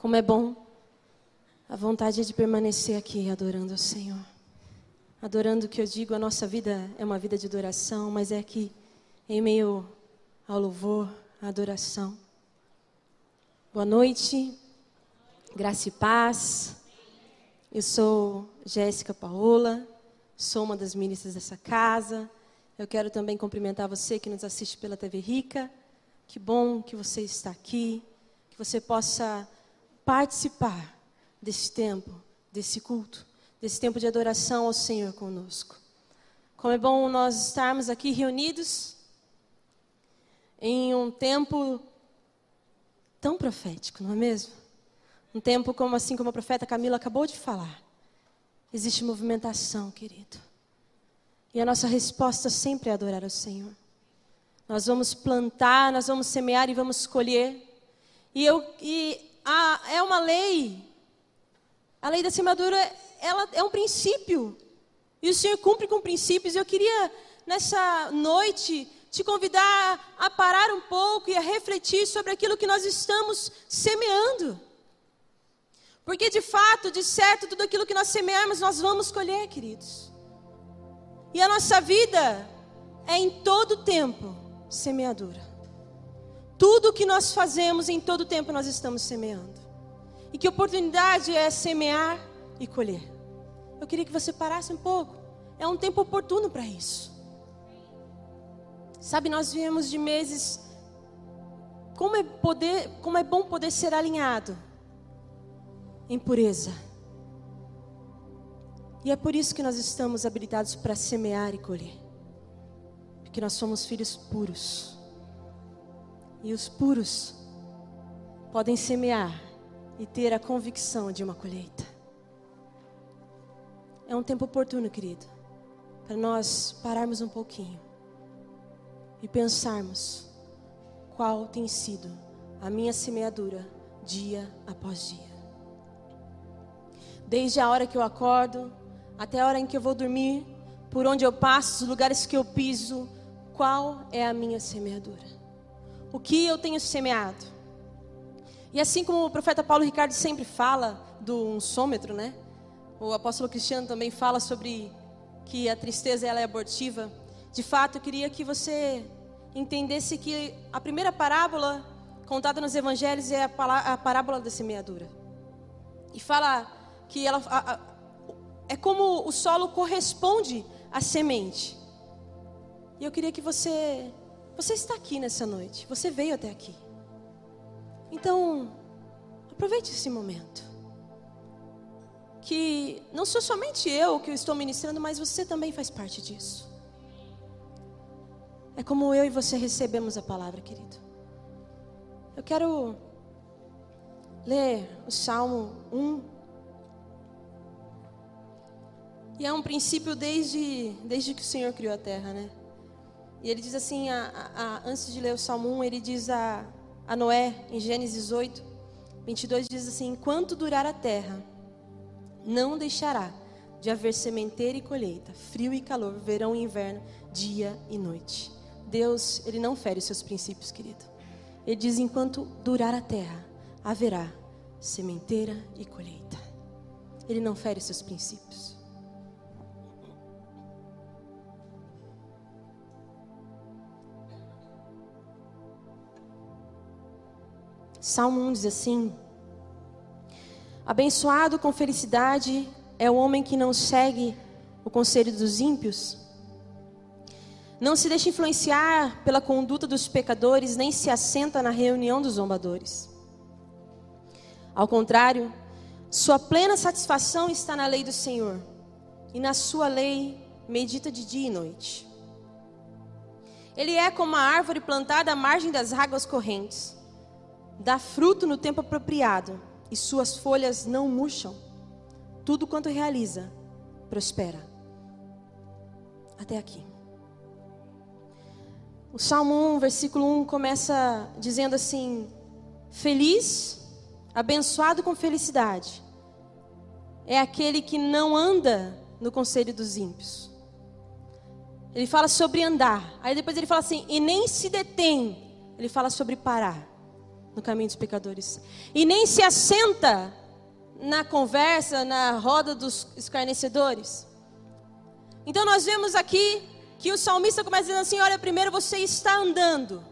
Como é bom a vontade de permanecer aqui adorando o Senhor. Adorando o que eu digo, a nossa vida é uma vida de adoração, mas é aqui, em meio ao louvor, à adoração. Boa noite, graça e paz. Eu sou Jéssica Paola, sou uma das ministras dessa casa. Eu quero também cumprimentar você que nos assiste pela TV Rica. Que bom que você está aqui, que você possa participar desse tempo, desse culto, desse tempo de adoração ao Senhor conosco. Como é bom nós estarmos aqui reunidos em um tempo tão profético, não é mesmo? Um tempo como assim como a profeta Camila acabou de falar. Existe movimentação, querido. E a nossa resposta sempre é adorar ao Senhor. Nós vamos plantar, nós vamos semear e vamos colher. E, eu, e a, é uma lei. A lei da semeadura, ela é um princípio. E o Senhor cumpre com princípios. Eu queria, nessa noite, te convidar a parar um pouco e a refletir sobre aquilo que nós estamos semeando. Porque de fato, de certo, tudo aquilo que nós semearmos, nós vamos colher, queridos. E a nossa vida é em todo tempo semeadura. Tudo que nós fazemos em todo tempo nós estamos semeando. E que oportunidade é semear e colher. Eu queria que você parasse um pouco. É um tempo oportuno para isso. Sabe, nós viemos de meses. Como é, poder, como é bom poder ser alinhado em pureza. E é por isso que nós estamos habilitados para semear e colher. Porque nós somos filhos puros. E os puros podem semear e ter a convicção de uma colheita. É um tempo oportuno, querido, para nós pararmos um pouquinho e pensarmos qual tem sido a minha semeadura dia após dia. Desde a hora que eu acordo até a hora em que eu vou dormir, por onde eu passo, os lugares que eu piso, qual é a minha semeadura? O que eu tenho semeado? E assim como o profeta Paulo Ricardo sempre fala do unsômetro, né? O apóstolo Cristiano também fala sobre que a tristeza ela é abortiva. De fato, eu queria que você entendesse que a primeira parábola contada nos evangelhos é a, parábola da semeadura. E fala que ela a, a, é como o solo corresponde à semente. E eu queria que você, você está aqui nessa noite, você veio até aqui. Então, aproveite esse momento. Que não sou somente eu que estou ministrando, mas você também faz parte disso. É como eu e você recebemos a palavra, querido. Eu quero ler o Salmo 1. E é um princípio desde, desde que o Senhor criou a terra, né? E ele diz assim, a, a, antes de ler o Salmo 1, ele diz a, a Noé, em Gênesis 8, 22, diz assim: Enquanto durar a terra, não deixará de haver sementeira e colheita, frio e calor, verão e inverno, dia e noite. Deus, Ele não fere os seus princípios, querido. Ele diz: enquanto durar a terra, haverá sementeira e colheita. Ele não fere os seus princípios. Salmo 1 diz assim: Abençoado com felicidade é o homem que não segue o conselho dos ímpios, não se deixa influenciar pela conduta dos pecadores, nem se assenta na reunião dos zombadores. Ao contrário, sua plena satisfação está na lei do Senhor, e na sua lei medita de dia e noite. Ele é como a árvore plantada à margem das águas correntes dá fruto no tempo apropriado e suas folhas não murcham. Tudo quanto realiza, prospera. Até aqui. O Salmo 1, versículo 1 começa dizendo assim: Feliz, abençoado com felicidade, é aquele que não anda no conselho dos ímpios. Ele fala sobre andar. Aí depois ele fala assim: e nem se detém. Ele fala sobre parar no caminho dos pecadores. E nem se assenta na conversa, na roda dos escarnecedores. Então nós vemos aqui que o salmista começa dizendo assim: Olha, primeiro você está andando.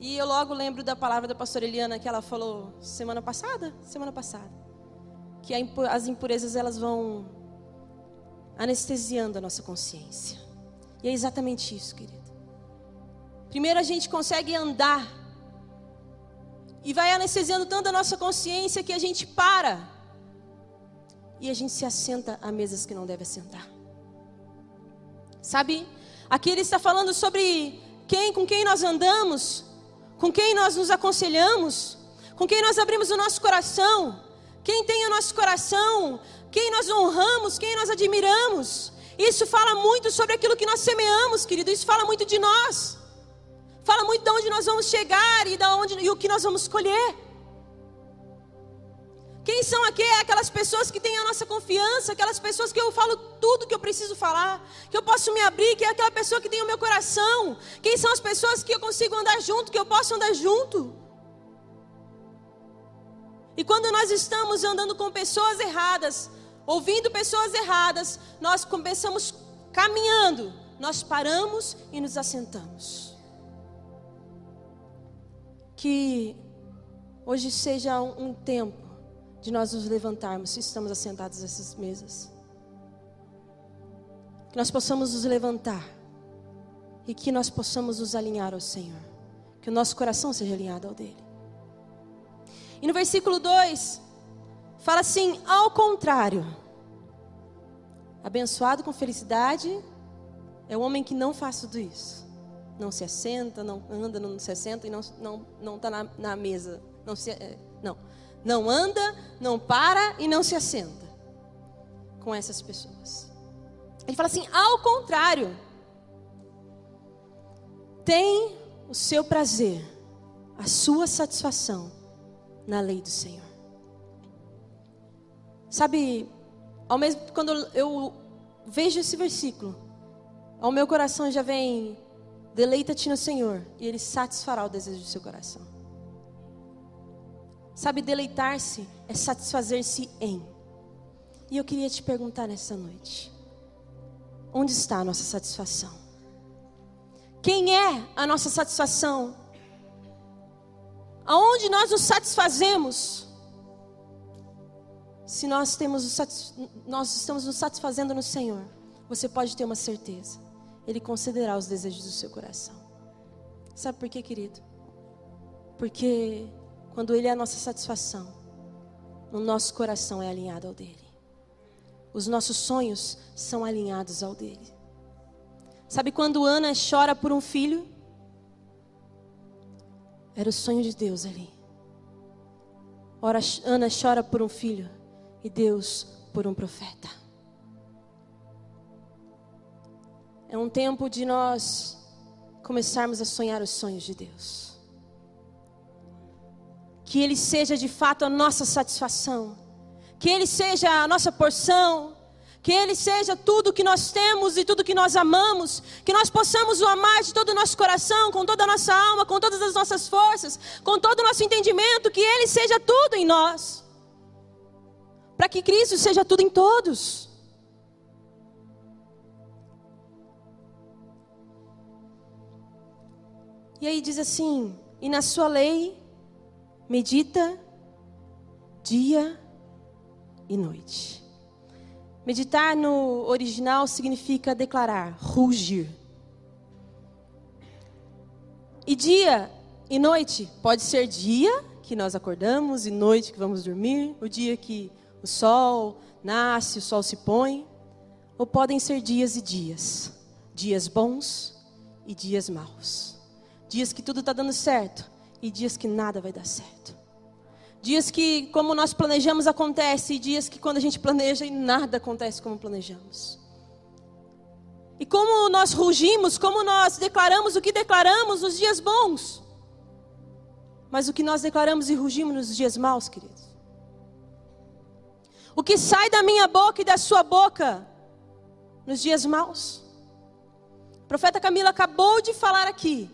E eu logo lembro da palavra da pastora Eliana que ela falou semana passada, semana passada, que as impurezas elas vão anestesiando a nossa consciência. E é exatamente isso, querido. Primeiro a gente consegue andar e vai anestesiando tanto a nossa consciência que a gente para e a gente se assenta a mesas que não deve assentar. Sabe? Aqui ele está falando sobre quem, com quem nós andamos, com quem nós nos aconselhamos, com quem nós abrimos o nosso coração, quem tem o nosso coração, quem nós honramos, quem nós admiramos. Isso fala muito sobre aquilo que nós semeamos, querido. Isso fala muito de nós. Fala muito de onde nós vamos chegar e, da onde, e o que nós vamos escolher. Quem são aqui? Aquelas pessoas que têm a nossa confiança, aquelas pessoas que eu falo tudo que eu preciso falar, que eu posso me abrir, que é aquela pessoa que tem o meu coração. Quem são as pessoas que eu consigo andar junto, que eu posso andar junto? E quando nós estamos andando com pessoas erradas, ouvindo pessoas erradas, nós começamos caminhando, nós paramos e nos assentamos. Que hoje seja um, um tempo de nós nos levantarmos se estamos assentados nessas mesas. Que nós possamos nos levantar e que nós possamos nos alinhar ao Senhor. Que o nosso coração seja alinhado ao dele. E no versículo 2, fala assim: ao contrário, abençoado com felicidade é o homem que não faz tudo isso. Não se assenta, não anda, não se assenta e não está não, não tá na, na mesa. Não, se, é, não não anda, não para e não se assenta com essas pessoas. Ele fala assim: ao contrário, tem o seu prazer, a sua satisfação na lei do Senhor. Sabe, ao mesmo quando eu vejo esse versículo, ao meu coração já vem deleita-te no Senhor e ele satisfará o desejo do seu coração. Sabe, deleitar-se é satisfazer-se em. E eu queria te perguntar nessa noite: onde está a nossa satisfação? Quem é a nossa satisfação? Aonde nós nos satisfazemos? Se nós, temos nós estamos nos satisfazendo no Senhor, você pode ter uma certeza: Ele concederá os desejos do seu coração. Sabe por quê, querido? Porque quando Ele é a nossa satisfação, o nosso coração é alinhado ao dele. Os nossos sonhos são alinhados ao dele. Sabe quando Ana chora por um filho? Era o sonho de Deus ali. Ora, Ana chora por um filho e Deus por um profeta. É um tempo de nós começarmos a sonhar os sonhos de Deus. Que Ele seja de fato a nossa satisfação, que Ele seja a nossa porção, que Ele seja tudo que nós temos e tudo que nós amamos, que nós possamos o amar de todo o nosso coração, com toda a nossa alma, com todas as nossas forças, com todo o nosso entendimento, que Ele seja tudo em nós, para que Cristo seja tudo em todos. E aí diz assim: e na sua lei medita dia e noite. Meditar no original significa declarar, rugir. E dia e noite pode ser dia que nós acordamos e noite que vamos dormir, o dia que o sol nasce, o sol se põe, ou podem ser dias e dias, dias bons e dias maus, dias que tudo está dando certo e dias que nada vai dar certo. Dias que, como nós planejamos, acontece, e dias que, quando a gente planeja, e nada acontece como planejamos. E como nós rugimos, como nós declaramos o que declaramos nos dias bons, mas o que nós declaramos e rugimos nos dias maus, queridos. O que sai da minha boca e da sua boca nos dias maus. O profeta Camila acabou de falar aqui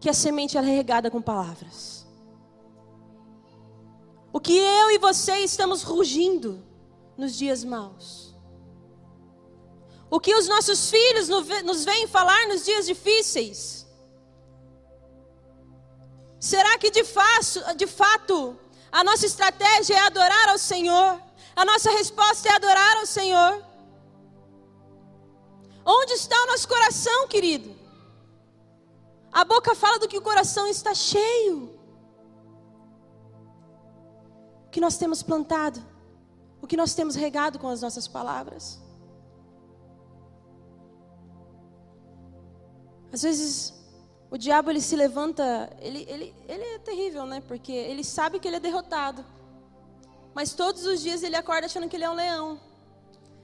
que a semente é regada com palavras. O que eu e você estamos rugindo nos dias maus. O que os nossos filhos nos vêm falar nos dias difíceis. Será que de, de fato a nossa estratégia é adorar ao Senhor? A nossa resposta é adorar ao Senhor? Onde está o nosso coração, querido? A boca fala do que o coração está cheio. O que nós temos plantado, o que nós temos regado com as nossas palavras. Às vezes o diabo ele se levanta, ele, ele, ele é terrível, né? Porque ele sabe que ele é derrotado. Mas todos os dias ele acorda achando que ele é um leão.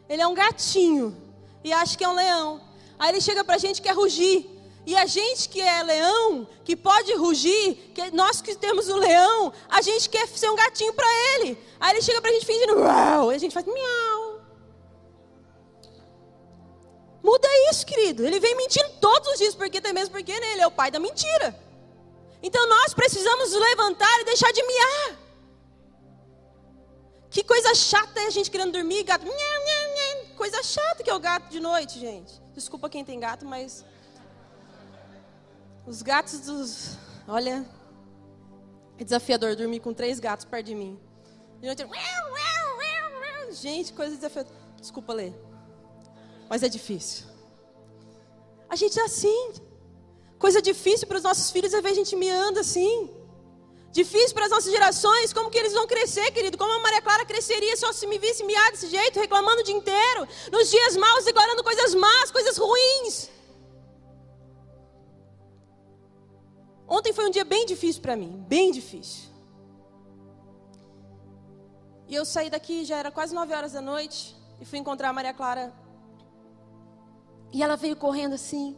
Ele é um gatinho e acha que é um leão. Aí ele chega pra gente que quer rugir. E a gente que é leão, que pode rugir, que nós que temos o leão, a gente quer ser um gatinho para ele. Aí ele chega pra gente fingindo, uau, e a gente faz miau. Muda isso, querido. Ele vem mentindo todos os dias, porque até mesmo porque ele é o pai da mentira. Então nós precisamos levantar e deixar de miar. Que coisa chata é a gente querendo dormir, gato. Coisa chata que é o gato de noite, gente. Desculpa quem tem gato, mas os gatos dos. Olha, é desafiador dormir com três gatos perto de mim. Gente, coisa desafiadora. Desculpa ler mas é difícil. A gente é assim. Coisa difícil para os nossos filhos é ver a gente miando assim. Difícil para as nossas gerações, como que eles vão crescer, querido? Como a Maria Clara cresceria se se me visse miar desse jeito, reclamando o dia inteiro, nos dias maus, declarando coisas más, coisas ruins. Ontem foi um dia bem difícil para mim, bem difícil. E eu saí daqui, já era quase nove horas da noite, e fui encontrar a Maria Clara e ela veio correndo assim,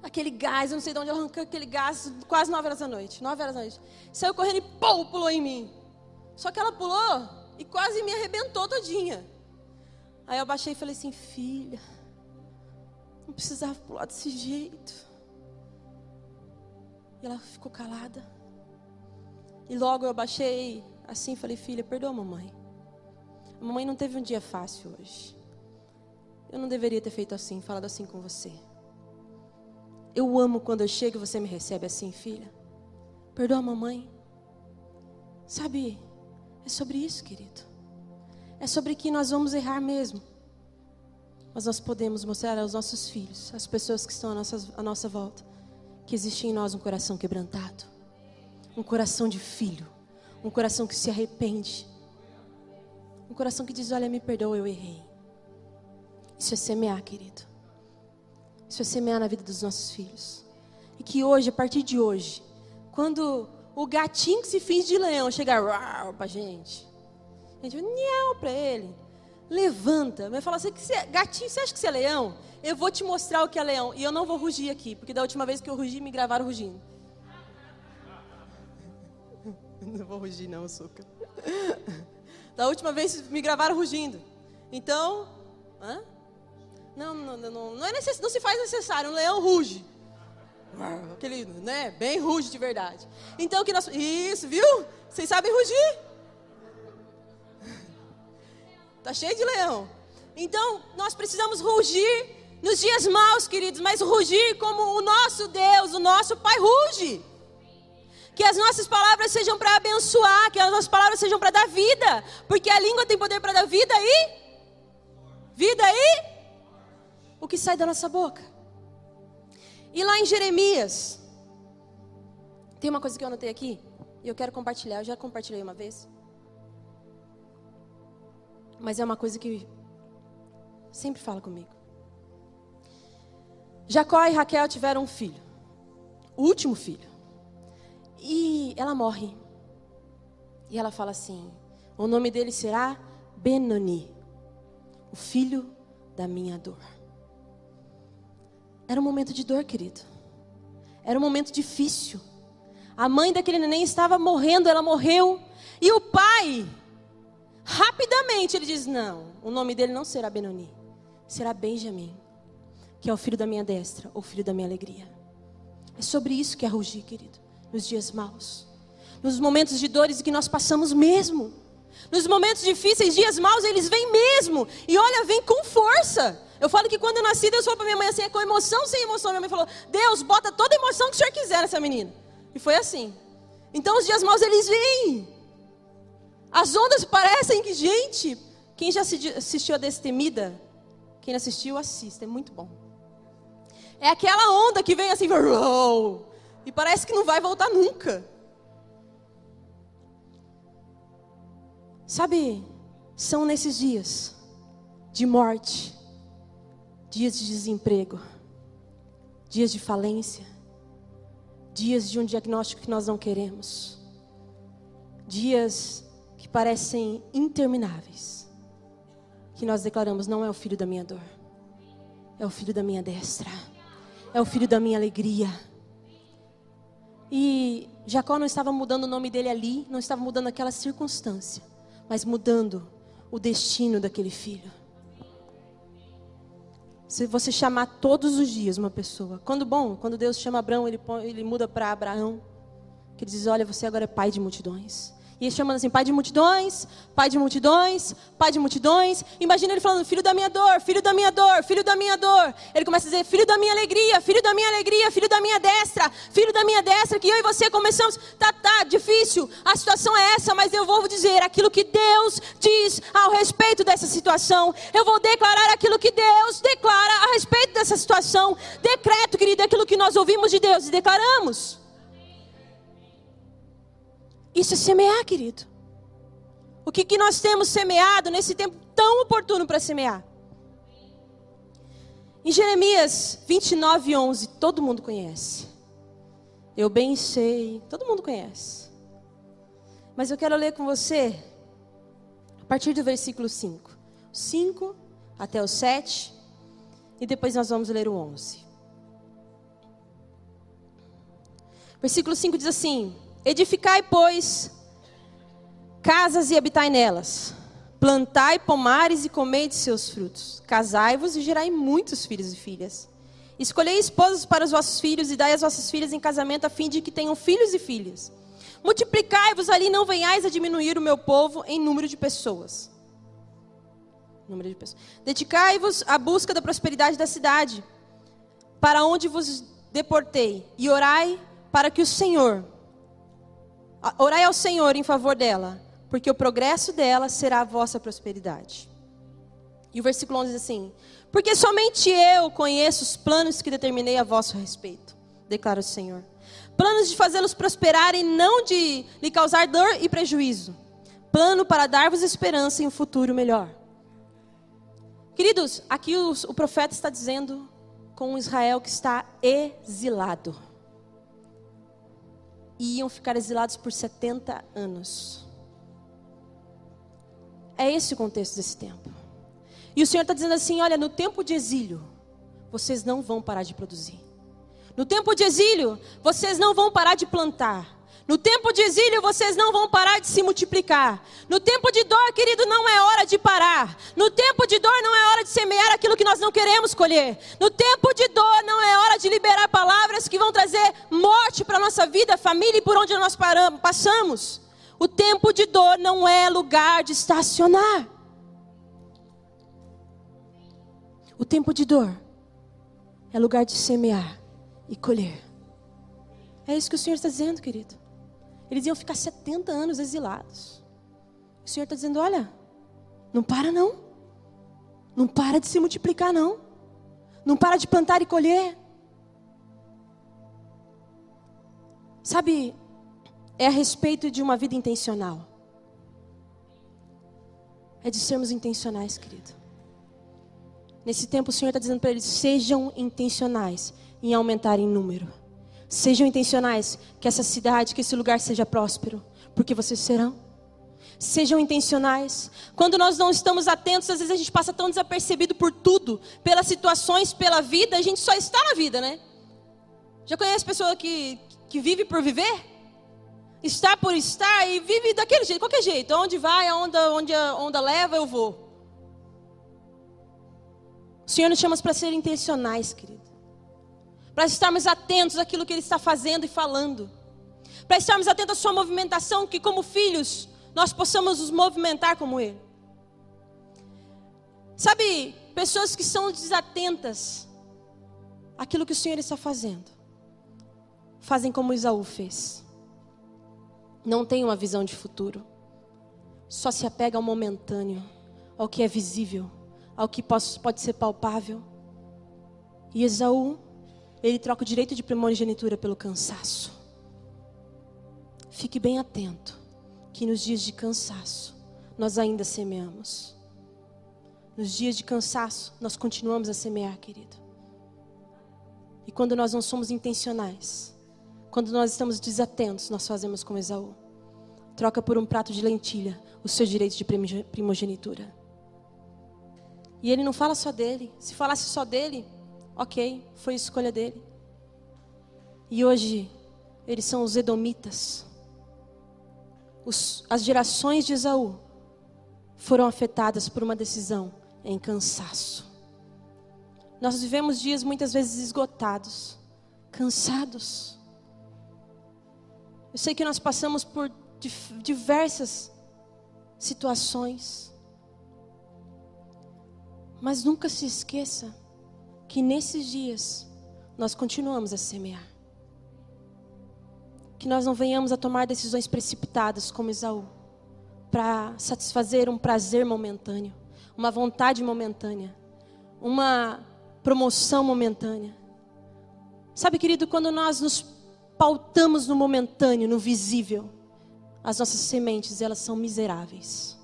aquele gás, eu não sei de onde arrancou aquele gás, quase 9 horas da noite. 9 horas da noite. Saiu correndo e pum, pulou em mim. Só que ela pulou e quase me arrebentou todinha. Aí eu baixei e falei assim, filha, não precisava pular desse jeito. E ela ficou calada. E logo eu baixei assim, falei, filha, perdoa a mamãe. A mamãe não teve um dia fácil hoje. Eu não deveria ter feito assim, falado assim com você. Eu amo quando eu chego e você me recebe assim, filha. Perdoa a mamãe. Sabe, é sobre isso, querido. É sobre que nós vamos errar mesmo. Mas nós podemos mostrar aos nossos filhos, às pessoas que estão à nossa, à nossa volta, que existe em nós um coração quebrantado. Um coração de filho. Um coração que se arrepende. Um coração que diz: Olha, me perdoa, eu errei. Isso é semear, querido. Isso é semear na vida dos nossos filhos. E que hoje, a partir de hoje, quando o gatinho que se finge de leão chegar para a gente, a gente vai para ele. Levanta. Vai falar assim, você, gatinho, você acha que você é leão? Eu vou te mostrar o que é leão. E eu não vou rugir aqui, porque da última vez que eu rugi, me gravaram rugindo. Não vou rugir não, açúcar. Da última vez me gravaram rugindo. Então, hã? Não, não, não, não, é necess, não se faz necessário. Um leão ruge. Aquele, né? Bem ruge de verdade. Então que nós. Isso, viu? Vocês sabem rugir? Tá cheio de leão. Então, nós precisamos rugir nos dias maus, queridos, mas rugir como o nosso Deus, o nosso Pai ruge. Que as nossas palavras sejam para abençoar, que as nossas palavras sejam para dar vida, porque a língua tem poder para dar vida e vida e o que sai da nossa boca. E lá em Jeremias, tem uma coisa que eu anotei aqui, e eu quero compartilhar, eu já compartilhei uma vez. Mas é uma coisa que sempre fala comigo. Jacó e Raquel tiveram um filho, o último filho. E ela morre. E ela fala assim: o nome dele será Benoni, o filho da minha dor. Era um momento de dor, querido. Era um momento difícil. A mãe daquele neném estava morrendo, ela morreu. E o pai, rapidamente, ele diz: Não, o nome dele não será Benoni, será Benjamim, que é o filho da minha destra, o filho da minha alegria. É sobre isso que é rugir, querido, nos dias maus. nos momentos de dores que nós passamos mesmo. Nos momentos difíceis, dias maus, eles vêm mesmo. E olha, vem com força. Eu falo que quando eu nasci, Deus falou para minha mãe assim, é com emoção sem emoção. Minha mãe falou, Deus, bota toda a emoção que o Senhor quiser nessa menina. E foi assim. Então os dias maus, eles vêm. As ondas parecem que, gente, quem já assistiu a Destemida, quem assistiu, assista, é muito bom. É aquela onda que vem assim, e parece que não vai voltar nunca. Sabe, são nesses dias de morte, dias de desemprego, dias de falência, dias de um diagnóstico que nós não queremos, dias parecem intermináveis, que nós declaramos: não é o filho da minha dor, é o filho da minha destra, é o filho da minha alegria. E Jacó não estava mudando o nome dele ali, não estava mudando aquela circunstância mas mudando o destino daquele filho. Se você chamar todos os dias uma pessoa, quando bom, quando Deus chama Abraão, ele, ele muda para Abraão, que ele diz: Olha, você agora é pai de multidões. E chamando assim, pai de multidões, pai de multidões, pai de multidões. Imagina ele falando, filho da minha dor, filho da minha dor, filho da minha dor. Ele começa a dizer, filho da minha alegria, filho da minha alegria, filho da minha destra, filho da minha destra, que eu e você começamos, tá, tá, difícil, a situação é essa, mas eu vou dizer aquilo que Deus diz ao respeito dessa situação. Eu vou declarar aquilo que Deus declara a respeito dessa situação. Decreto, querido, aquilo que nós ouvimos de Deus e declaramos. Isso é semear, querido. O que, que nós temos semeado nesse tempo tão oportuno para semear? Em Jeremias 29, 11, todo mundo conhece. Eu bem sei, todo mundo conhece. Mas eu quero ler com você a partir do versículo 5. 5 até o 7. E depois nós vamos ler o 11. Versículo 5 diz assim: Edificai, pois, casas e habitai nelas. Plantai pomares e comei de seus frutos. Casai-vos e gerai muitos filhos e filhas. Escolhei esposas para os vossos filhos e dai as vossas filhas em casamento, a fim de que tenham filhos e filhas. Multiplicai-vos ali, não venhais a diminuir o meu povo em número de pessoas. Número de pessoas. Dedicai-vos à busca da prosperidade da cidade, para onde vos deportei, e orai para que o Senhor, Orai ao Senhor em favor dela, porque o progresso dela será a vossa prosperidade. E o versículo 11 diz assim: Porque somente eu conheço os planos que determinei a vosso respeito, declara o Senhor. Planos de fazê-los prosperar e não de lhe causar dor e prejuízo. Plano para dar-vos esperança em um futuro melhor. Queridos, aqui os, o profeta está dizendo com Israel que está exilado e iam ficar exilados por 70 anos. É esse o contexto desse tempo. E o Senhor está dizendo assim: olha, no tempo de exílio, vocês não vão parar de produzir. No tempo de exílio, vocês não vão parar de plantar. No tempo de exílio, vocês não vão parar de se multiplicar. No tempo de dor, querido, não é hora de parar. No tempo de dor, não de semear aquilo que nós não queremos colher. No tempo de dor, não é hora de liberar palavras que vão trazer morte para a nossa vida, família e por onde nós paramos, passamos. O tempo de dor não é lugar de estacionar. O tempo de dor é lugar de semear e colher. É isso que o Senhor está dizendo, querido. Eles iam ficar 70 anos exilados. O Senhor está dizendo: olha, não para não. Não para de se multiplicar, não. Não para de plantar e colher. Sabe, é a respeito de uma vida intencional. É de sermos intencionais, querido. Nesse tempo, o Senhor está dizendo para eles: sejam intencionais em aumentar em número. Sejam intencionais que essa cidade, que esse lugar seja próspero, porque vocês serão. Sejam intencionais. Quando nós não estamos atentos, às vezes a gente passa tão desapercebido por tudo, pelas situações, pela vida, a gente só está na vida, né? Já conhece pessoa que, que vive por viver? Está por estar e vive daquele jeito, qualquer jeito. Onde vai, a onda, onde a onda leva, eu vou. O Senhor nos chama para ser intencionais, querido para estarmos atentos àquilo que Ele está fazendo e falando, para estarmos atentos à sua movimentação, que como filhos nós possamos nos movimentar como ele. Sabe, pessoas que são desatentas àquilo que o Senhor está fazendo, fazem como Isaú fez. Não tem uma visão de futuro. Só se apega ao momentâneo, ao que é visível, ao que pode ser palpável. E Esaú, ele troca o direito de primogenitura pelo cansaço. Fique bem atento que nos dias de cansaço nós ainda semeamos. Nos dias de cansaço nós continuamos a semear, querido. E quando nós não somos intencionais, quando nós estamos desatentos, nós fazemos como Esaú. Troca por um prato de lentilha o seu direito de primogenitura. E ele não fala só dele. Se falasse só dele, ok, foi escolha dele. E hoje, eles são os edomitas. Os, as gerações de Esaú foram afetadas por uma decisão em cansaço. Nós vivemos dias muitas vezes esgotados, cansados. Eu sei que nós passamos por diversas situações. Mas nunca se esqueça que nesses dias nós continuamos a semear. Que nós não venhamos a tomar decisões precipitadas como Esaú, para satisfazer um prazer momentâneo, uma vontade momentânea, uma promoção momentânea. Sabe, querido, quando nós nos pautamos no momentâneo, no visível, as nossas sementes, elas são miseráveis.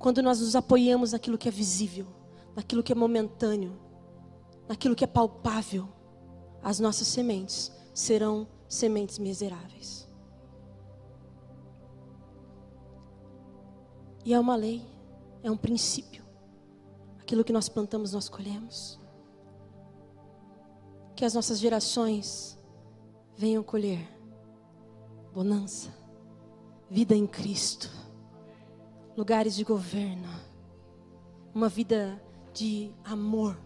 Quando nós nos apoiamos naquilo que é visível, naquilo que é momentâneo, naquilo que é palpável, as nossas sementes serão sementes miseráveis. E é uma lei, é um princípio. Aquilo que nós plantamos, nós colhemos. Que as nossas gerações venham colher bonança, vida em Cristo, lugares de governo, uma vida de amor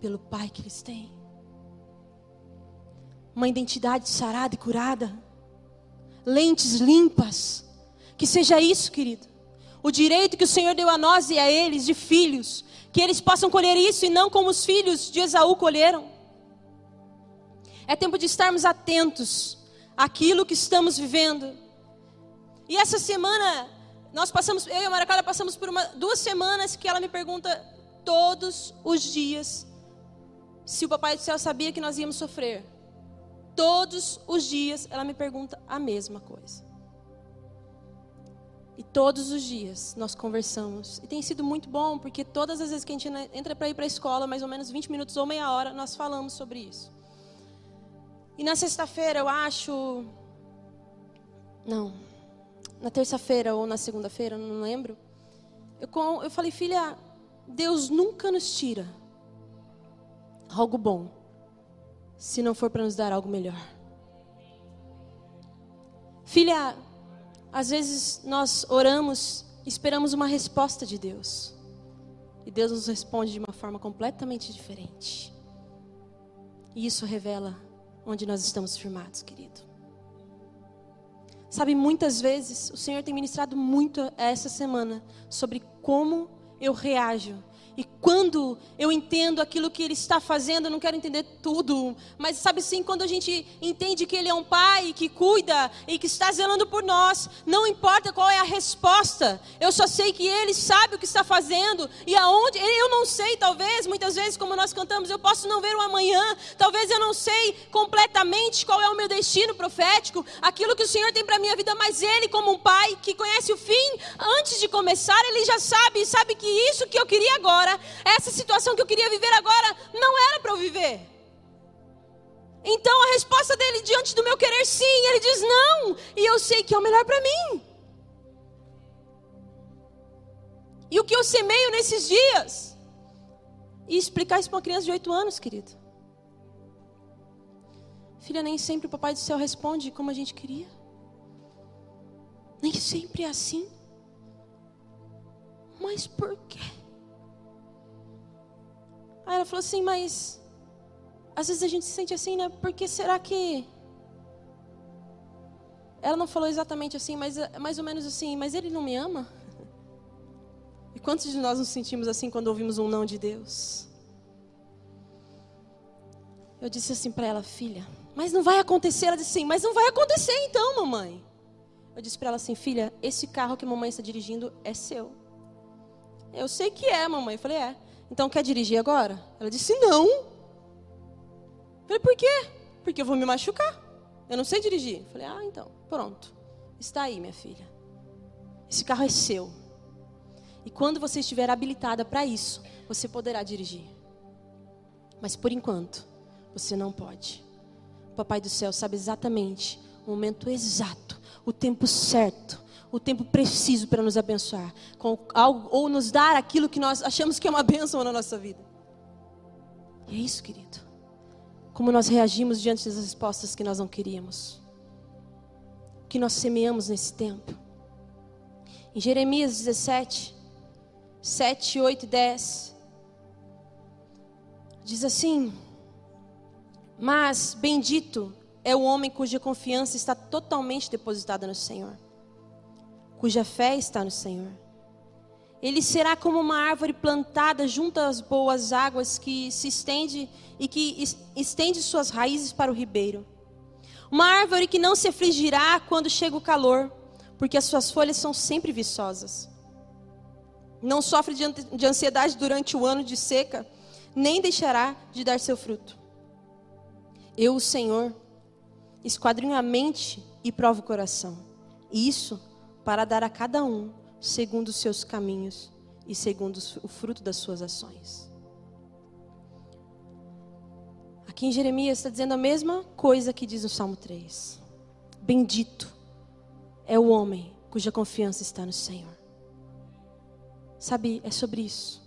pelo Pai que eles têm, uma identidade sarada e curada, lentes limpas, que seja isso, querido. O direito que o Senhor deu a nós e a eles de filhos, que eles possam colher isso e não como os filhos de Esaú colheram. É tempo de estarmos atentos aquilo que estamos vivendo. E essa semana, nós passamos, eu e a Maracala passamos por uma, duas semanas que ela me pergunta todos os dias se o Papai do Céu sabia que nós íamos sofrer. Todos os dias ela me pergunta a mesma coisa. E todos os dias nós conversamos. E tem sido muito bom, porque todas as vezes que a gente entra para ir para a escola, mais ou menos 20 minutos ou meia hora, nós falamos sobre isso. E na sexta-feira, eu acho. Não. Na terça-feira ou na segunda-feira, não lembro. Eu, eu falei, filha, Deus nunca nos tira algo bom, se não for para nos dar algo melhor. Filha, às vezes nós oramos, esperamos uma resposta de Deus. E Deus nos responde de uma forma completamente diferente. E isso revela onde nós estamos firmados, querido. Sabe, muitas vezes o Senhor tem ministrado muito essa semana sobre como eu reajo e quando eu entendo aquilo que Ele está fazendo, eu não quero entender tudo, mas sabe sim, quando a gente entende que Ele é um Pai que cuida e que está zelando por nós, não importa qual é a resposta, eu só sei que Ele sabe o que está fazendo e aonde, eu não sei, talvez, muitas vezes, como nós cantamos, eu posso não ver o amanhã, talvez eu não sei completamente qual é o meu destino profético, aquilo que o Senhor tem para a minha vida, mas Ele, como um Pai que conhece o fim antes de começar, Ele já sabe, sabe que isso que eu queria agora agora, essa situação que eu queria viver agora, não era para eu viver. Então a resposta dele diante do meu querer sim, ele diz não, e eu sei que é o melhor para mim. E o que eu semeio nesses dias? E explicar isso para uma criança de 8 anos, querido. Filha, nem sempre o papai do céu responde como a gente queria. Nem sempre é assim. Mas por quê? Aí ela falou assim: Mas às vezes a gente se sente assim, né? Porque será que. Ela não falou exatamente assim, mas é mais ou menos assim, mas ele não me ama? E quantos de nós nos sentimos assim quando ouvimos um não de Deus? Eu disse assim para ela, filha, mas não vai acontecer. Ela disse assim, mas não vai acontecer então, mamãe. Eu disse para ela assim, filha, esse carro que mamãe está dirigindo é seu. Eu sei que é, mamãe. Eu falei, é. Então quer dirigir agora? Ela disse, não. Falei, por quê? Porque eu vou me machucar. Eu não sei dirigir. Falei, ah, então, pronto. Está aí, minha filha. Esse carro é seu. E quando você estiver habilitada para isso, você poderá dirigir. Mas por enquanto, você não pode. O Papai do céu sabe exatamente o momento exato, o tempo certo, o tempo preciso para nos abençoar, com algo, ou nos dar aquilo que nós achamos que é uma bênção na nossa vida. E é isso, querido. Como nós reagimos diante das respostas que nós não queríamos. O que nós semeamos nesse tempo. Em Jeremias 17, 7, 8 e 10. Diz assim: Mas bendito é o homem cuja confiança está totalmente depositada no Senhor, cuja fé está no Senhor. Ele será como uma árvore plantada junto às boas águas que se estende e que estende suas raízes para o ribeiro. Uma árvore que não se afligirá quando chega o calor, porque as suas folhas são sempre viçosas não sofre de ansiedade durante o ano de seca, nem deixará de dar seu fruto. Eu, o Senhor, esquadrinho a mente e provo o coração. Isso para dar a cada um segundo os seus caminhos e segundo o fruto das suas ações. Aqui em Jeremias está dizendo a mesma coisa que diz no Salmo 3. Bendito é o homem cuja confiança está no Senhor. Sabe, é sobre isso.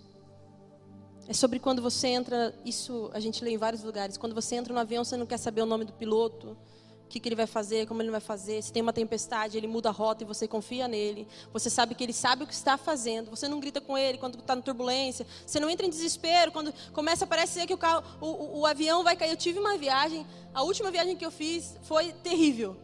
É sobre quando você entra, isso a gente lê em vários lugares. Quando você entra no avião, você não quer saber o nome do piloto, o que, que ele vai fazer, como ele vai fazer. Se tem uma tempestade, ele muda a rota e você confia nele. Você sabe que ele sabe o que está fazendo. Você não grita com ele quando está na turbulência. Você não entra em desespero quando começa a parecer que o, carro, o, o, o avião vai cair. Eu tive uma viagem, a última viagem que eu fiz foi terrível.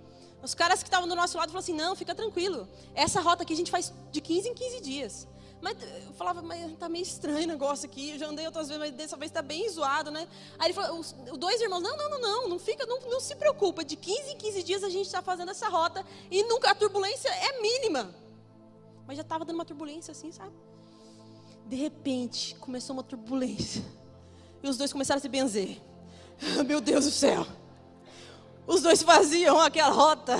Os caras que estavam do nosso lado falaram assim: não, fica tranquilo. Essa rota aqui a gente faz de 15 em 15 dias. Mas eu falava, mas tá meio estranho o negócio aqui. Eu já andei outras vezes, mas dessa vez está bem zoado, né? Aí ele falou, os, os dois irmãos, não, não, não, não, não fica, não, não se preocupa. De 15 em 15 dias a gente está fazendo essa rota e nunca a turbulência é mínima. Mas já estava dando uma turbulência assim, sabe? De repente, começou uma turbulência. E os dois começaram a se benzer. Meu Deus do céu. Os dois faziam aquela rota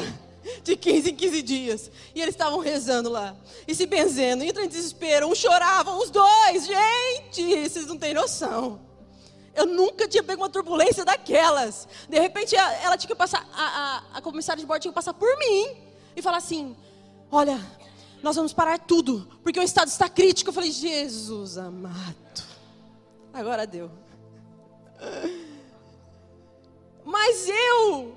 de 15 em 15 dias. E eles estavam rezando lá. E se benzendo, entrando em desespero. Um chorava, os dois. Gente, vocês não têm noção. Eu nunca tinha pego uma turbulência daquelas. De repente, ela tinha que passar, a, a, a comissária de bordo tinha que passar por mim. E falar assim: Olha, nós vamos parar tudo. Porque o estado está crítico. Eu falei: Jesus amado. Agora deu. Mas eu,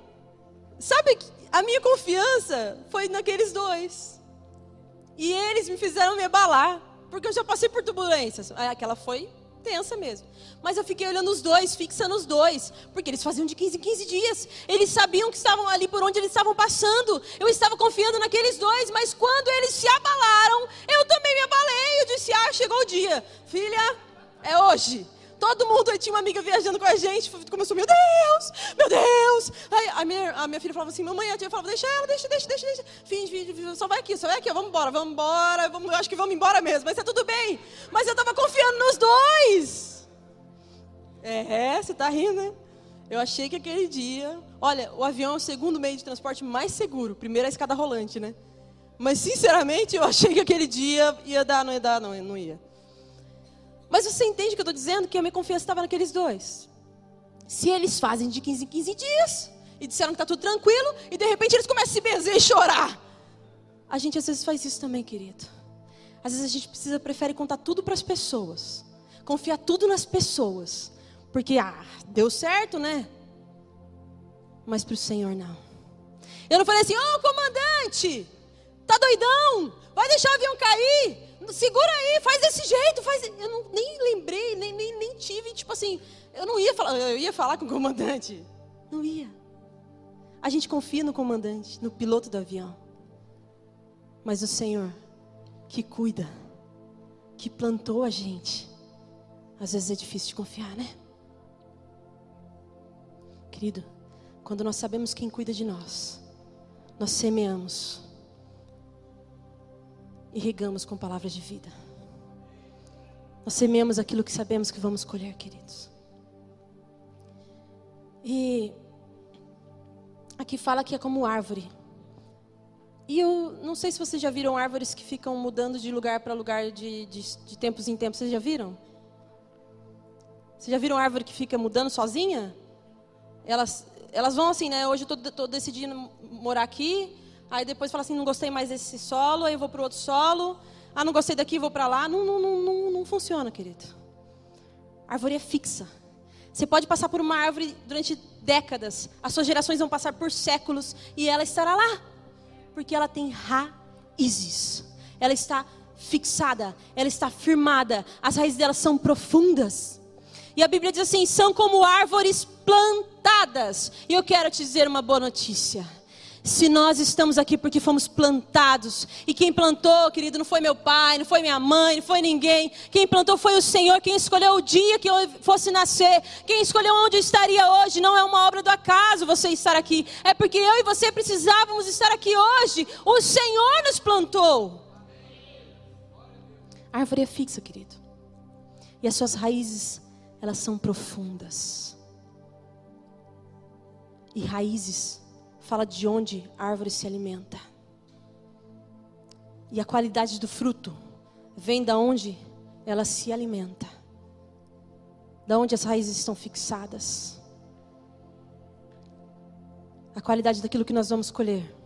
sabe a minha confiança foi naqueles dois. E eles me fizeram me abalar, porque eu já passei por turbulências. Ah, aquela foi tensa mesmo. Mas eu fiquei olhando os dois, fixando os dois, porque eles faziam de 15 em 15 dias. Eles sabiam que estavam ali por onde eles estavam passando. Eu estava confiando naqueles dois, mas quando eles se abalaram, eu também me abalei. Eu disse: "Ah, chegou o dia. Filha, é hoje. Todo mundo, aí tinha uma amiga viajando com a gente, começou, meu Deus, meu Deus. Aí a minha, a minha filha falava assim, mamãe, a tia falava, deixa ela, deixa, deixa, deixa, deixa. Finge, finge, só vai aqui, só vai aqui, vamos embora, vamos embora, vamos, acho que vamos embora mesmo, mas tá tudo bem. Mas eu estava confiando nos dois. É, você tá rindo, né? Eu achei que aquele dia, olha, o avião é o segundo meio de transporte mais seguro. Primeiro é a escada rolante, né? Mas sinceramente, eu achei que aquele dia ia dar, não ia dar, não, não ia. Mas você entende o que eu estou dizendo? Que a minha confiança estava naqueles dois. Se eles fazem de 15 em 15 dias e disseram que está tudo tranquilo, e de repente eles começam a se benzer e chorar. A gente às vezes faz isso também, querido. Às vezes a gente precisa, prefere contar tudo para as pessoas, confiar tudo nas pessoas, porque ah, deu certo, né? Mas para o Senhor não. Eu não falei assim, ô oh, comandante, tá doidão? Vai deixar o avião cair? Segura aí, faz desse jeito, faz. Eu não, nem lembrei, nem, nem, nem tive, tipo assim, eu não ia falar, eu ia falar com o comandante. Não ia. A gente confia no comandante, no piloto do avião. Mas o Senhor, que cuida, que plantou a gente, às vezes é difícil de confiar, né? Querido, quando nós sabemos quem cuida de nós, nós semeamos e regamos com palavras de vida. Nós semeamos aquilo que sabemos que vamos colher, queridos. E aqui fala que é como árvore. E eu não sei se vocês já viram árvores que ficam mudando de lugar para lugar de, de, de, tempos em tempos. Vocês já viram? Vocês já viram árvore que fica mudando sozinha? Elas, elas vão assim, né? Hoje eu estou decidindo morar aqui. Aí depois fala assim, não gostei mais desse solo, aí eu vou para outro solo. Ah, não gostei daqui, vou para lá. Não, não, não, não, não funciona, querido. A árvore é fixa. Você pode passar por uma árvore durante décadas. As suas gerações vão passar por séculos e ela estará lá porque ela tem raízes. Ela está fixada, ela está firmada, as raízes dela são profundas. E a Bíblia diz assim: são como árvores plantadas. E eu quero te dizer uma boa notícia. Se nós estamos aqui porque fomos plantados, e quem plantou, querido, não foi meu pai, não foi minha mãe, não foi ninguém. Quem plantou foi o Senhor, quem escolheu o dia que eu fosse nascer, quem escolheu onde eu estaria hoje. Não é uma obra do acaso você estar aqui, é porque eu e você precisávamos estar aqui hoje. O Senhor nos plantou. A árvore é fixa, querido, e as suas raízes, elas são profundas. E raízes fala de onde a árvore se alimenta. E a qualidade do fruto vem da onde ela se alimenta. Da onde as raízes estão fixadas. A qualidade daquilo que nós vamos colher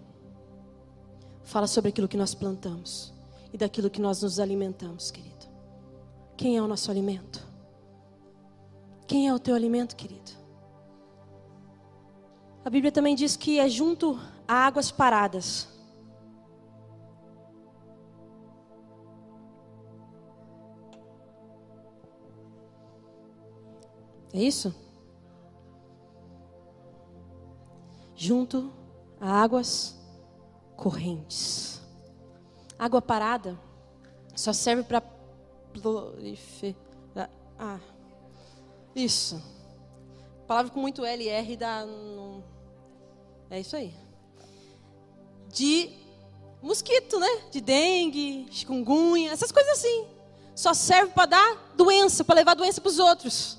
fala sobre aquilo que nós plantamos e daquilo que nós nos alimentamos, querido. Quem é o nosso alimento? Quem é o teu alimento, querido? A Bíblia também diz que é junto a águas paradas. É isso? Junto a águas correntes. Água parada só serve para proliferar. Ah, isso. Palavra com muito L e R dá. É isso aí. De mosquito, né? De dengue, chikungunya, essas coisas assim. Só serve para dar doença, para levar doença para os outros.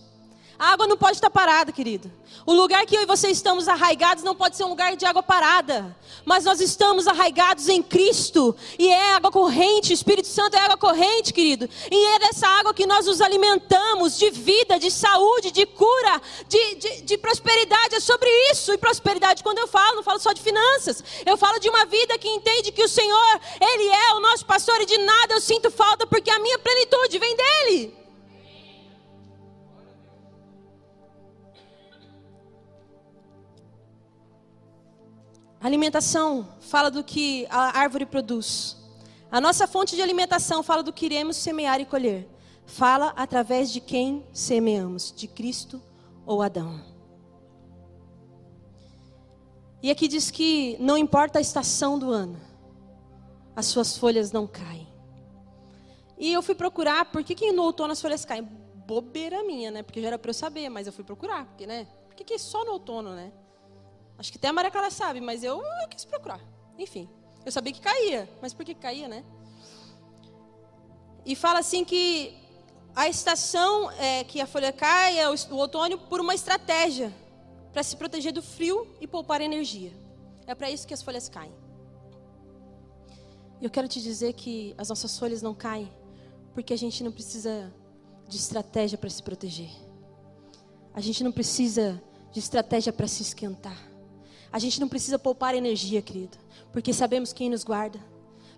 A água não pode estar parada, querido. O lugar que eu e você estamos arraigados não pode ser um lugar de água parada. Mas nós estamos arraigados em Cristo. E é água corrente. O Espírito Santo é água corrente, querido. E é dessa água que nós nos alimentamos de vida, de saúde, de cura, de, de, de prosperidade. É sobre isso. E prosperidade, quando eu falo, não falo só de finanças. Eu falo de uma vida que entende que o Senhor, Ele é o nosso pastor e de nada eu sinto falta, porque a minha plenitude vem dEle. Alimentação fala do que a árvore produz. A nossa fonte de alimentação fala do que iremos semear e colher. Fala através de quem semeamos, de Cristo ou Adão. E aqui diz que não importa a estação do ano, as suas folhas não caem. E eu fui procurar, por que, que no outono as folhas caem? Bobeira minha, né? Porque já era para eu saber, mas eu fui procurar, porque, né? Por que, que é só no outono, né? Acho que até a Maria Clara sabe, mas eu, eu quis procurar. Enfim, eu sabia que caía, mas por que caía, né? E fala assim que a estação é, que a folha cai é o, o outono por uma estratégia para se proteger do frio e poupar energia. É para isso que as folhas caem. Eu quero te dizer que as nossas folhas não caem porque a gente não precisa de estratégia para se proteger. A gente não precisa de estratégia para se esquentar. A gente não precisa poupar energia, querido, porque sabemos quem nos guarda.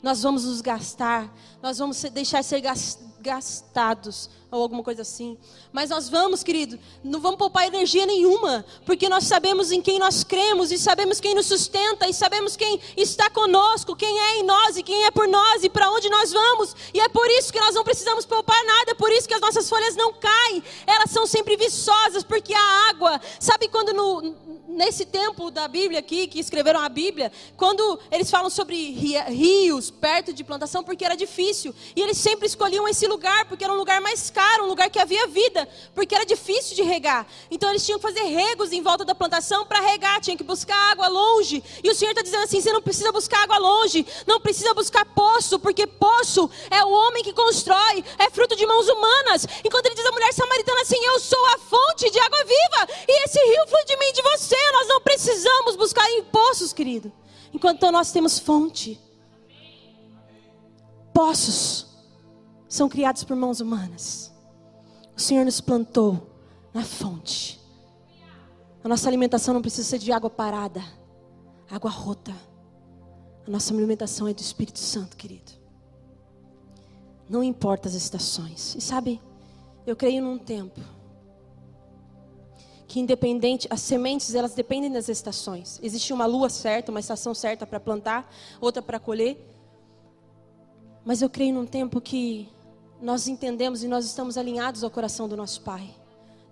Nós vamos nos gastar, nós vamos deixar ser desgastados ou alguma coisa assim. Mas nós vamos, querido, não vamos poupar energia nenhuma, porque nós sabemos em quem nós cremos e sabemos quem nos sustenta e sabemos quem está conosco, quem é em nós e quem é por nós e para onde nós vamos. E é por isso que nós não precisamos poupar nada, é por isso que as nossas folhas não caem. Elas são sempre viçosas, porque a água, sabe quando no nesse tempo da Bíblia aqui, que escreveram a Bíblia, quando eles falam sobre rios perto de plantação, porque era difícil. E eles sempre escolhiam esse lugar, porque era um lugar mais caro, um lugar que havia vida, porque era difícil de regar. Então eles tinham que fazer regos em volta da plantação para regar, tinham que buscar água longe. E o Senhor está dizendo assim: você não precisa buscar água longe, não precisa buscar poço, porque poço é o homem que constrói, é fruto de mãos humanas. Enquanto ele diz à mulher samaritana assim: Eu sou a fonte de água viva, e esse rio flui de mim de você nós não precisamos buscar em poços, querido. Enquanto nós temos fonte. Poços são criados por mãos humanas. O Senhor nos plantou na fonte. A nossa alimentação não precisa ser de água parada, água rota. A nossa alimentação é do Espírito Santo, querido. Não importa as estações. E sabe, eu creio num tempo que independente, as sementes elas dependem das estações. Existe uma lua certa, uma estação certa para plantar, outra para colher. Mas eu creio num tempo que nós entendemos e nós estamos alinhados ao coração do nosso Pai.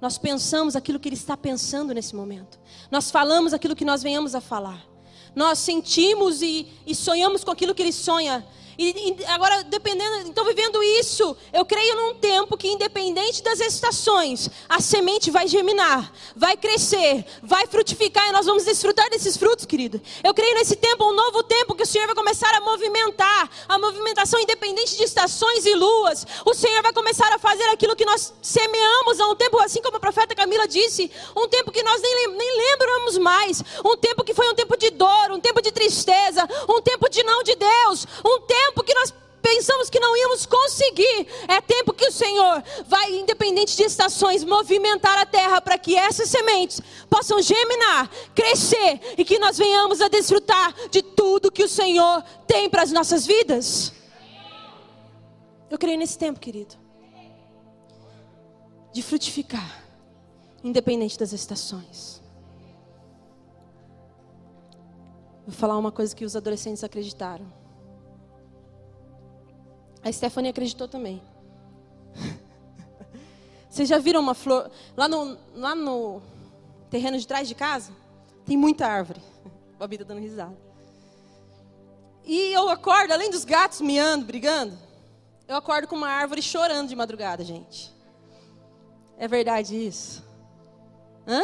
Nós pensamos aquilo que Ele está pensando nesse momento. Nós falamos aquilo que nós venhamos a falar. Nós sentimos e, e sonhamos com aquilo que Ele sonha. E, e, agora, dependendo, então vivendo isso, eu creio num tempo que, independente das estações, a semente vai germinar, vai crescer, vai frutificar e nós vamos desfrutar desses frutos, querido. Eu creio nesse tempo, um novo tempo que o Senhor vai começar a movimentar, a movimentação independente de estações e luas. O Senhor vai começar a fazer aquilo que nós semeamos há um tempo, assim como a profeta Camila disse, um tempo que nós nem, nem lembramos mais, um tempo que foi um tempo de dor, um tempo de tristeza, um tempo de não de Deus, um tempo tempo que nós pensamos que não íamos conseguir. É tempo que o Senhor vai, independente de estações, movimentar a terra para que essas sementes possam germinar, crescer e que nós venhamos a desfrutar de tudo que o Senhor tem para as nossas vidas. Eu creio nesse tempo, querido, de frutificar, independente das estações. Vou falar uma coisa que os adolescentes acreditaram. A Stephanie acreditou também. Vocês já viram uma flor? Lá no, lá no terreno de trás de casa, tem muita árvore. A Bita dando risada. E eu acordo, além dos gatos miando, brigando, eu acordo com uma árvore chorando de madrugada, gente. É verdade isso? Hã?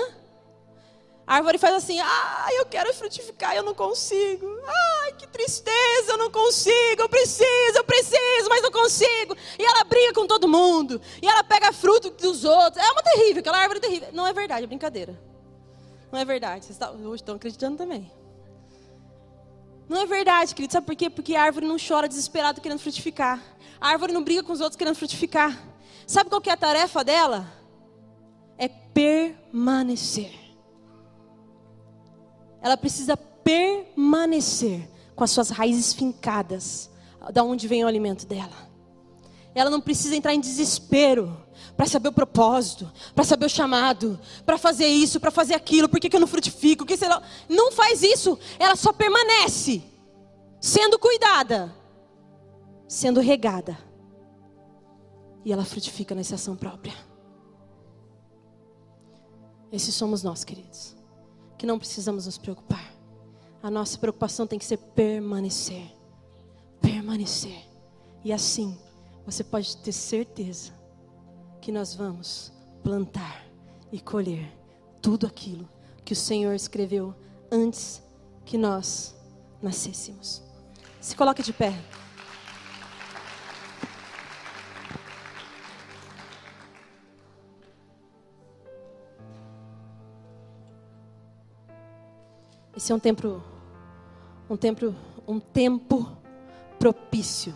A árvore faz assim: ah, eu quero frutificar, eu não consigo. Ai, que tristeza, eu não consigo. Eu preciso, eu preciso, mas não consigo. E ela briga com todo mundo. E ela pega fruto dos outros. É uma terrível, aquela árvore é terrível. Não é verdade, é brincadeira. Não é verdade. Vocês estão acreditando também. Não é verdade, querido. Sabe por quê? Porque a árvore não chora desesperada querendo frutificar. A árvore não briga com os outros querendo frutificar. Sabe qual que é a tarefa dela? É permanecer ela precisa permanecer com as suas raízes fincadas, da onde vem o alimento dela. Ela não precisa entrar em desespero para saber o propósito, para saber o chamado, para fazer isso, para fazer aquilo, por que, que eu não frutifico, que sei lá. Não faz isso, ela só permanece sendo cuidada, sendo regada. E ela frutifica na estação própria. Esses somos nós, queridos que não precisamos nos preocupar. A nossa preocupação tem que ser permanecer. Permanecer. E assim, você pode ter certeza que nós vamos plantar e colher tudo aquilo que o Senhor escreveu antes que nós nascêssemos. Se coloque de pé. Esse é um tempo, um tempo, um tempo propício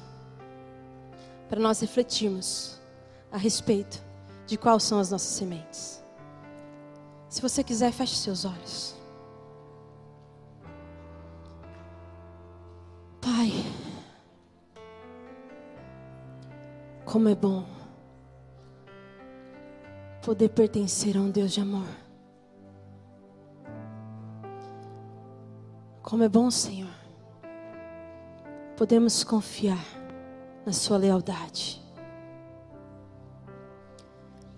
para nós refletirmos a respeito de quais são as nossas sementes. Se você quiser, feche seus olhos. Pai, Como é bom poder pertencer a um Deus de amor. Como é bom, Senhor, podemos confiar na Sua lealdade.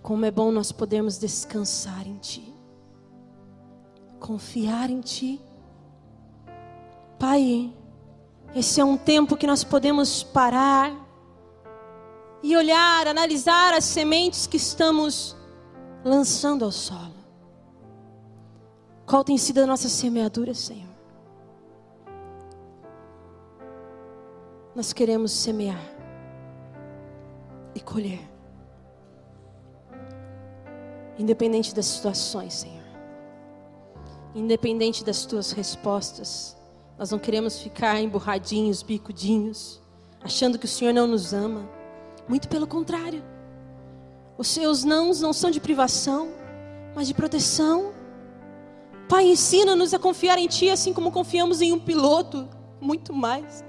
Como é bom nós podermos descansar em Ti, confiar em Ti. Pai, esse é um tempo que nós podemos parar e olhar, analisar as sementes que estamos lançando ao solo. Qual tem sido a nossa semeadura, Senhor? Nós queremos semear e colher. Independente das situações, Senhor. Independente das tuas respostas. Nós não queremos ficar emburradinhos, bicudinhos, achando que o Senhor não nos ama. Muito pelo contrário. Os seus nãos não são de privação, mas de proteção. Pai, ensina-nos a confiar em Ti, assim como confiamos em um piloto, muito mais.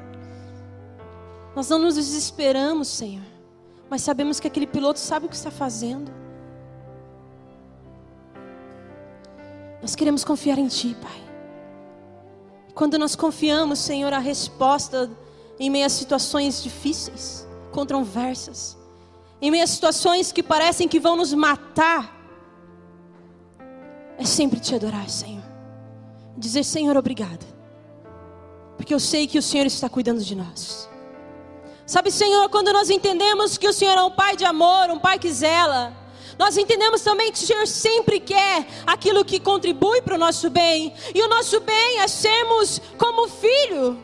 Nós não nos desesperamos, Senhor, mas sabemos que aquele piloto sabe o que está fazendo. Nós queremos confiar em Ti, Pai. Quando nós confiamos, Senhor, a resposta em meio a situações difíceis, controversas, em meio a situações que parecem que vão nos matar, é sempre te adorar, Senhor. Dizer, Senhor, obrigado. Porque eu sei que o Senhor está cuidando de nós. Sabe, Senhor, quando nós entendemos que o Senhor é um Pai de amor, um Pai que zela, nós entendemos também que o Senhor sempre quer aquilo que contribui para o nosso bem, e o nosso bem é sermos como filho.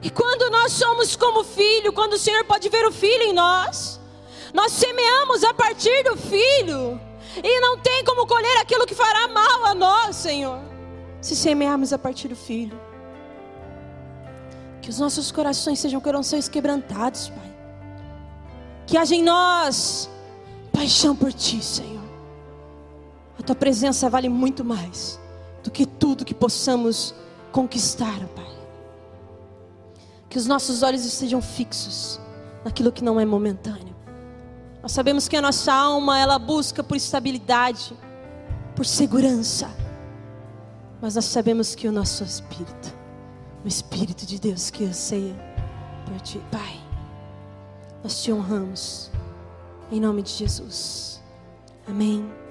E quando nós somos como filho, quando o Senhor pode ver o filho em nós, nós semeamos a partir do filho, e não tem como colher aquilo que fará mal a nós, Senhor, se semearmos a partir do filho. Que os nossos corações sejam corações quebrantados, Pai. Que haja em nós paixão por Ti, Senhor. A Tua presença vale muito mais do que tudo que possamos conquistar, Pai. Que os nossos olhos estejam fixos naquilo que não é momentâneo. Nós sabemos que a nossa alma, ela busca por estabilidade, por segurança. Mas nós sabemos que o nosso espírito, o espírito de Deus que anseia por ti, Pai. Nós te honramos em nome de Jesus. Amém.